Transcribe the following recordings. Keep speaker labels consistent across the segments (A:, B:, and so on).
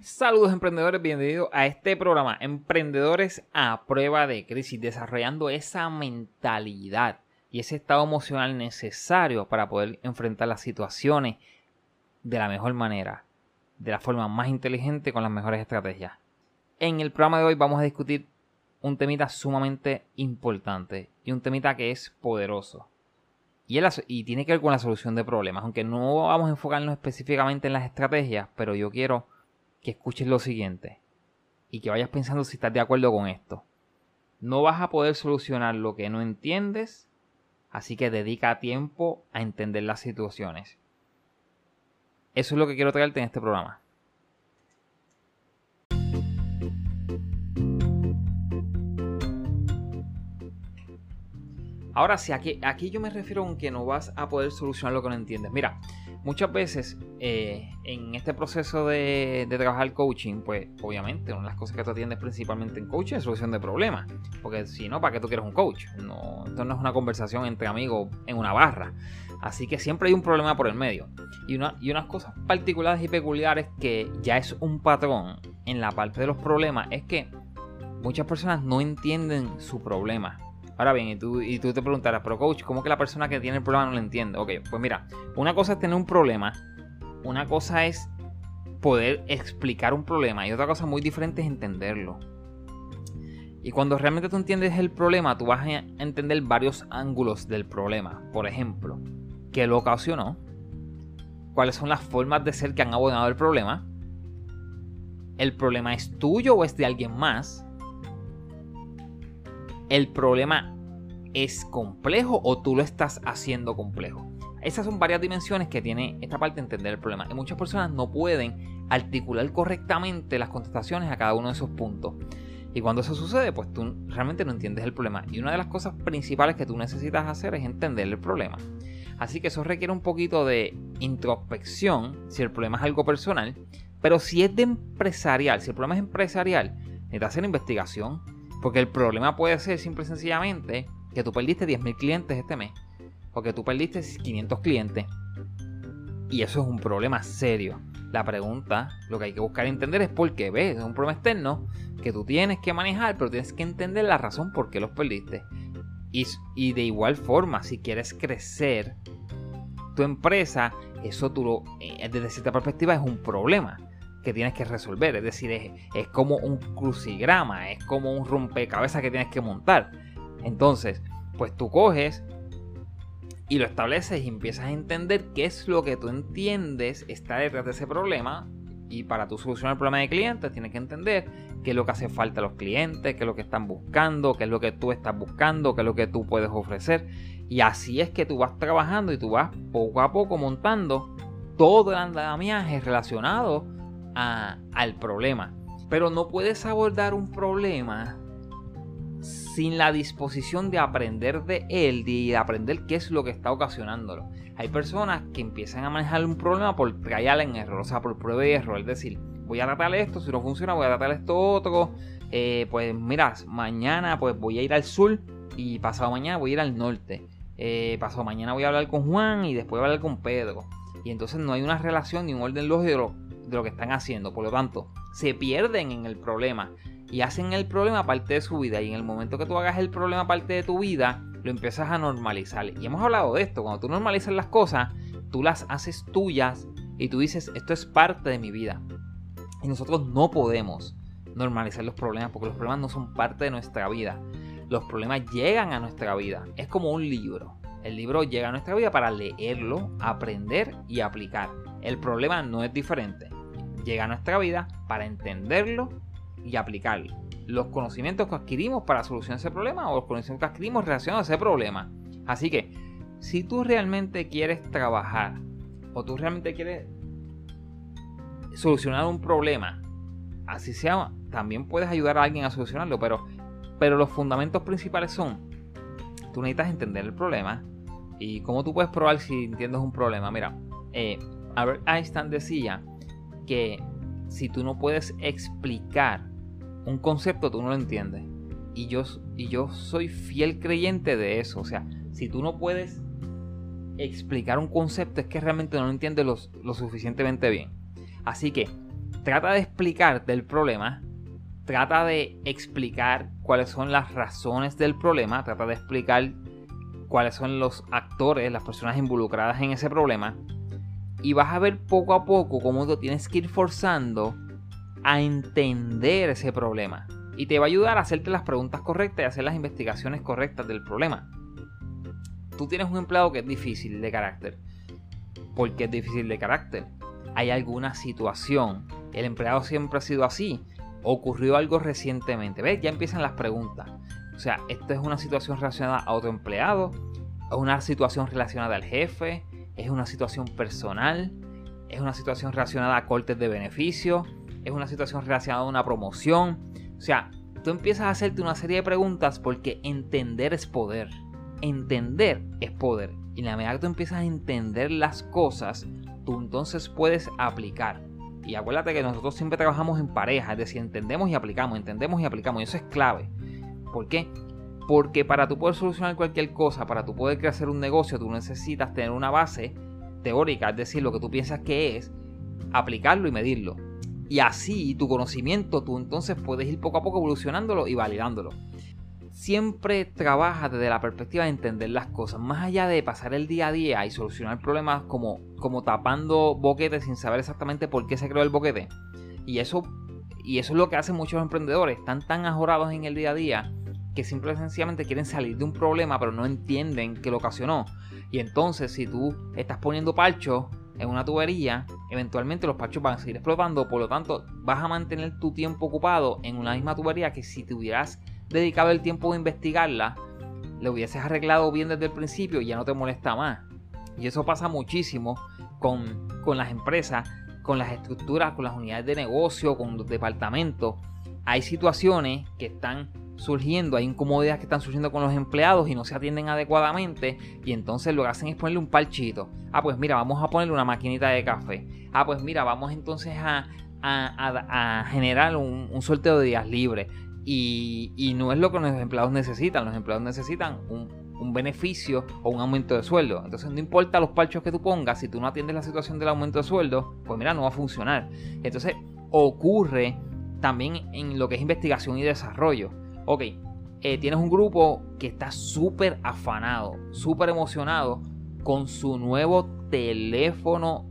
A: Saludos emprendedores, bienvenidos a este programa Emprendedores a prueba de crisis, desarrollando esa mentalidad y ese estado emocional necesario para poder enfrentar las situaciones de la mejor manera, de la forma más inteligente con las mejores estrategias. En el programa de hoy vamos a discutir un temita sumamente importante y un temita que es poderoso. Y, y tiene que ver con la solución de problemas, aunque no vamos a enfocarnos específicamente en las estrategias, pero yo quiero que escuches lo siguiente y que vayas pensando si estás de acuerdo con esto. No vas a poder solucionar lo que no entiendes, así que dedica tiempo a entender las situaciones. Eso es lo que quiero traerte en este programa. Ahora sí, aquí, aquí yo me refiero a que no vas a poder solucionar lo que no entiendes. Mira, muchas veces eh, en este proceso de, trabajar coaching, pues obviamente una de las cosas que tú atiendes principalmente en coaching es solución de problemas. Porque si no, ¿para qué tú quieres un coach? No, esto no es una conversación entre amigos en una barra. Así que siempre hay un problema por el medio. Y, una, y unas cosas particulares y peculiares que ya es un patrón en la parte de los problemas es que muchas personas no entienden su problema Ahora bien, y tú, y tú te preguntarás, pero coach, ¿cómo que la persona que tiene el problema no lo entiende? Ok, pues mira, una cosa es tener un problema, una cosa es poder explicar un problema y otra cosa muy diferente es entenderlo. Y cuando realmente tú entiendes el problema, tú vas a entender varios ángulos del problema. Por ejemplo, ¿qué lo ocasionó? ¿Cuáles son las formas de ser que han abordado el problema? ¿El problema es tuyo o es de alguien más? El problema es complejo o tú lo estás haciendo complejo. Esas son varias dimensiones que tiene esta parte de entender el problema. Y muchas personas no pueden articular correctamente las contestaciones a cada uno de esos puntos. Y cuando eso sucede, pues tú realmente no entiendes el problema. Y una de las cosas principales que tú necesitas hacer es entender el problema. Así que eso requiere un poquito de introspección si el problema es algo personal. Pero si es de empresarial, si el problema es empresarial, necesitas hacer investigación, porque el problema puede ser simple y sencillamente que tú perdiste 10.000 clientes este mes. O que tú perdiste 500 clientes. Y eso es un problema serio. La pregunta, lo que hay que buscar entender es por qué ves. Es un problema externo que tú tienes que manejar, pero tienes que entender la razón por qué los perdiste. Y, y de igual forma, si quieres crecer tu empresa, eso tú lo, eh, desde cierta perspectiva es un problema que tienes que resolver. Es decir, es, como un crucigrama, es como un rompecabezas que tienes que montar. Entonces, pues tú coges y lo estableces y empiezas a entender qué es lo que tú entiendes está detrás de ese problema. Y para tu solucionar el problema de clientes, tienes que entender qué es lo que hace falta a los clientes, qué es lo que están buscando, qué es lo que tú estás buscando, qué es lo que tú puedes ofrecer. Y así es que tú vas trabajando y tú vas poco a poco montando todo el andamiaje relacionado al problema. Pero no puedes abordar un problema sin la disposición de aprender de él y de aprender qué es lo que está ocasionándolo. Hay personas que empiezan a manejar un problema por trial en error, o sea, por prueba y error. Es decir, voy a tratar esto, si no funciona, voy a tratar esto otro. Eh, pues mira, mañana pues voy a ir al sur y pasado mañana voy a ir al norte. Eh, pasado mañana voy a hablar con Juan y después voy a hablar con Pedro. Y entonces no hay una relación ni un orden lógico de lo que están haciendo. Por lo tanto, se pierden en el problema y hacen el problema parte de su vida. Y en el momento que tú hagas el problema parte de tu vida, lo empiezas a normalizar. Y hemos hablado de esto. Cuando tú normalizas las cosas, tú las haces tuyas y tú dices, esto es parte de mi vida. Y nosotros no podemos normalizar los problemas porque los problemas no son parte de nuestra vida. Los problemas llegan a nuestra vida. Es como un libro. El libro llega a nuestra vida para leerlo, aprender y aplicar. El problema no es diferente llega a nuestra vida para entenderlo y aplicarlo. Los conocimientos que adquirimos para solucionar ese problema o los conocimientos que adquirimos relacionados a ese problema. Así que, si tú realmente quieres trabajar o tú realmente quieres solucionar un problema, así sea, también puedes ayudar a alguien a solucionarlo, pero, pero los fundamentos principales son, tú necesitas entender el problema y cómo tú puedes probar si entiendes un problema. Mira, eh, Albert Einstein decía que si tú no puedes explicar un concepto, tú no lo entiendes. Y yo, y yo soy fiel creyente de eso. O sea, si tú no puedes explicar un concepto, es que realmente no lo entiendes lo, suficientemente bien. Así que trata de explicar del problema, trata de explicar cuáles son las razones del problema, trata de explicar cuáles son los actores, las personas involucradas en ese problema. Y vas a ver poco a poco cómo tú tienes que ir forzando a entender ese problema. Y te va a ayudar a hacerte las preguntas correctas y a hacer las investigaciones correctas del problema. Tú tienes un empleado que es difícil de carácter. ¿Por qué es difícil de carácter? Hay alguna situación. El empleado siempre ha sido así. Ocurrió algo recientemente. ¿Ves? Ya empiezan las preguntas. O sea, esto es una situación relacionada a otro empleado, es una situación relacionada al jefe, es una situación personal, es una situación relacionada a cortes de beneficio, es una situación relacionada a una promoción. O sea, tú empiezas a hacerte una serie de preguntas porque entender es poder. Entender es poder. Y en la medida que tú empiezas a entender las cosas, tú entonces puedes aplicar. Y acuérdate que nosotros siempre trabajamos en pareja, es decir, entendemos y aplicamos, entendemos y aplicamos. Y eso es clave. ¿Por qué? Porque para tú poder solucionar cualquier cosa, para tú poder crecer un negocio, tú necesitas tener una base teórica, es decir, lo que tú piensas que es, aplicarlo y medirlo. Y así tu conocimiento, tú entonces puedes ir poco a poco evolucionándolo y validándolo. Siempre trabaja desde la perspectiva de entender las cosas, más allá de pasar el día a día y solucionar problemas como, como tapando boquetes sin saber exactamente por qué se creó el boquete. Y eso, y eso es lo que hacen muchos emprendedores, están tan ajorados en el día a día que simple y sencillamente quieren salir de un problema pero no entienden que lo ocasionó. Y entonces si tú estás poniendo parchos en una tubería, eventualmente los parchos van a seguir explotando, por lo tanto vas a mantener tu tiempo ocupado en una misma tubería que si te hubieras dedicado el tiempo de investigarla, le hubieses arreglado bien desde el principio y ya no te molesta más. Y eso pasa muchísimo con, con las empresas, con las estructuras, con las unidades de negocio, con los departamentos. Hay situaciones que están surgiendo, hay incomodidades que están surgiendo con los empleados y no se atienden adecuadamente y entonces lo que hacen es ponerle un parchito. Ah, pues mira, vamos a ponerle una maquinita de café. Ah, pues mira, vamos entonces a, generar un, sorteo de días libres. Y, no es lo que los empleados necesitan, los empleados necesitan un, un beneficio o un aumento de sueldo. Entonces no importa los parchos que tú pongas, si tú no atiendes la situación del aumento de sueldo, pues mira, no va a funcionar. Entonces ocurre también en lo que es investigación y desarrollo ok, eh, tienes un grupo que está súper afanado, súper emocionado con su nuevo teléfono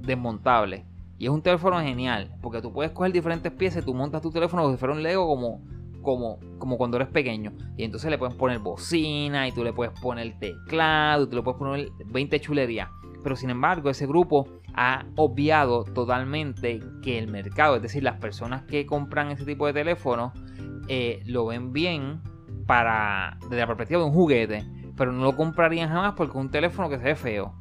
A: desmontable. Y es un teléfono genial, porque tú puedes coger diferentes piezas tú montas tu teléfono como si fuera un Lego como, como, como cuando eres pequeño. Y entonces le puedes poner bocina y tú le puedes poner teclado y tú le puedes poner 20 chulerías. Pero sin embargo, ese grupo ha obviado totalmente que el mercado, es decir, las personas que compran ese tipo de teléfono, eh, lo ven bien para desde la perspectiva de un juguete, pero no lo comprarían jamás porque un teléfono que se ve feo.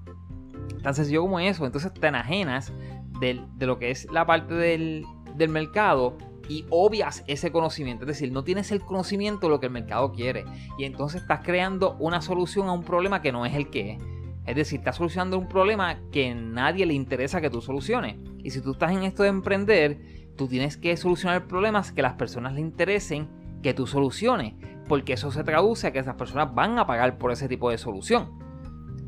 A: Tan sencillo como eso. Entonces te enajenas de, lo que es la parte del, del mercado y obvias ese conocimiento. Es decir, no tienes el conocimiento de lo que el mercado quiere. Y entonces estás creando una solución a un problema que no es el que es. Es decir, estás solucionando un problema que nadie le interesa que tú soluciones. Y si tú estás en esto de emprender, tú tienes que solucionar problemas que las personas le interesen que tú soluciones, porque eso se traduce a que esas personas van a pagar por ese tipo de solución.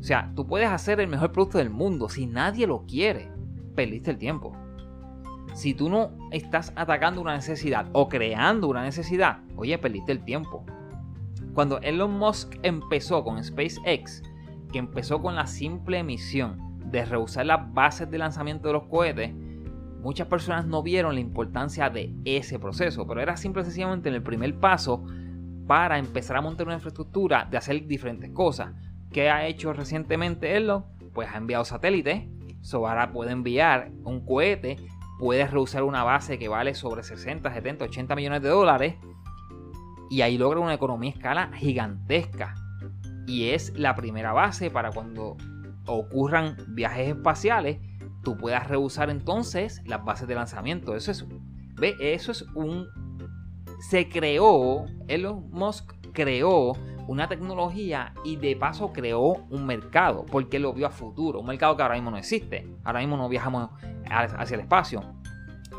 A: O sea, tú puedes hacer el mejor producto del mundo, si nadie lo quiere, perdiste el tiempo. Si tú no estás atacando una necesidad o creando una necesidad, oye, perdiste el tiempo. Cuando Elon Musk empezó con SpaceX, que empezó con la simple misión de rehusar las bases de lanzamiento de los cohetes, muchas personas no vieron la importancia de ese proceso, pero era simple y sencillamente en el primer paso para empezar a montar una infraestructura de hacer diferentes cosas. ¿Qué ha hecho recientemente Elon? Pues ha enviado satélites, so ahora puede enviar un cohete, puede reusar una base que vale sobre 60, 70, 80 millones de dólares y ahí logra una economía a escala gigantesca. Y es la primera base para cuando ocurran viajes espaciales tú puedas reusar entonces las bases de lanzamiento. Eso es, ve, eso es un... Se creó, Elon Musk creó una tecnología y de paso creó un mercado, porque lo vio a futuro, un mercado que ahora mismo no existe. Ahora mismo no viajamos hacia el espacio.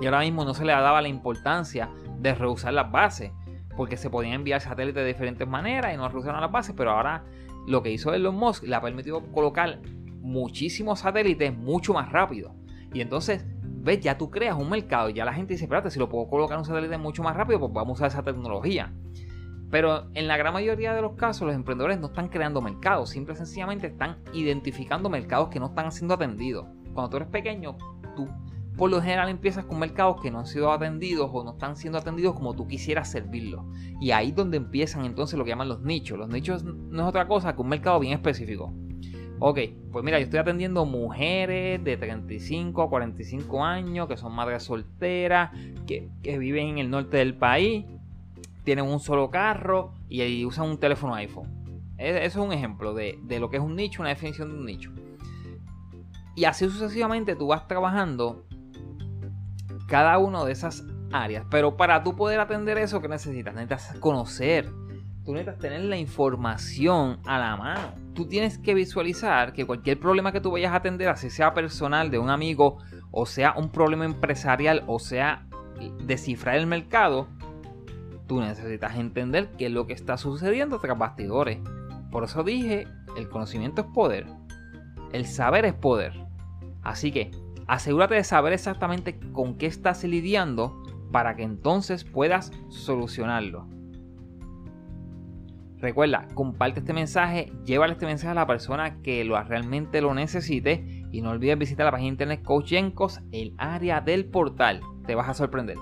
A: Y ahora mismo no se le daba la importancia de reusar las bases, porque se podían enviar satélites de diferentes maneras y no reusaron las bases, pero ahora lo que hizo Elon Musk le ha permitido colocar muchísimos satélites mucho más rápido. Y entonces ves, ya tú creas un mercado. Ya la gente dice, espérate, si lo puedo colocar un satélite mucho más rápido, pues vamos a usar esa tecnología. Pero en la gran mayoría de los casos, los emprendedores no están creando mercados, simple y sencillamente están identificando mercados que no están siendo atendidos. Cuando tú eres pequeño, tú por lo general empiezas con mercados que no han sido atendidos o no están siendo atendidos como tú quisieras servirlos. Y ahí es donde empiezan entonces lo que llaman los nichos. Los nichos no es otra cosa que un mercado bien específico. Ok, pues mira, yo estoy atendiendo mujeres de 35 a 45 años que son madres solteras, que, viven en el norte del país, tienen un solo carro y, usan un teléfono iPhone. Eso es un ejemplo de, de lo que es un nicho, una definición de un nicho. Y así sucesivamente tú vas trabajando cada una de esas áreas. Pero para tú poder atender eso, ¿qué necesitas? Necesitas conocer. Tú necesitas tener la información a la mano. Tú tienes que visualizar que cualquier problema que tú vayas a atender, así sea personal de un amigo, o sea un problema empresarial, o sea descifrar el mercado, tú necesitas entender qué es lo que está sucediendo tras bastidores. Por eso dije, el conocimiento es poder. El saber es poder. Así que asegúrate de saber exactamente con qué estás lidiando para que entonces puedas solucionarlo. Recuerda, comparte este mensaje, llévale este mensaje a la persona que lo, realmente lo necesite y no olvides visitar la página de internet Coach el área del portal. Te vas a sorprender.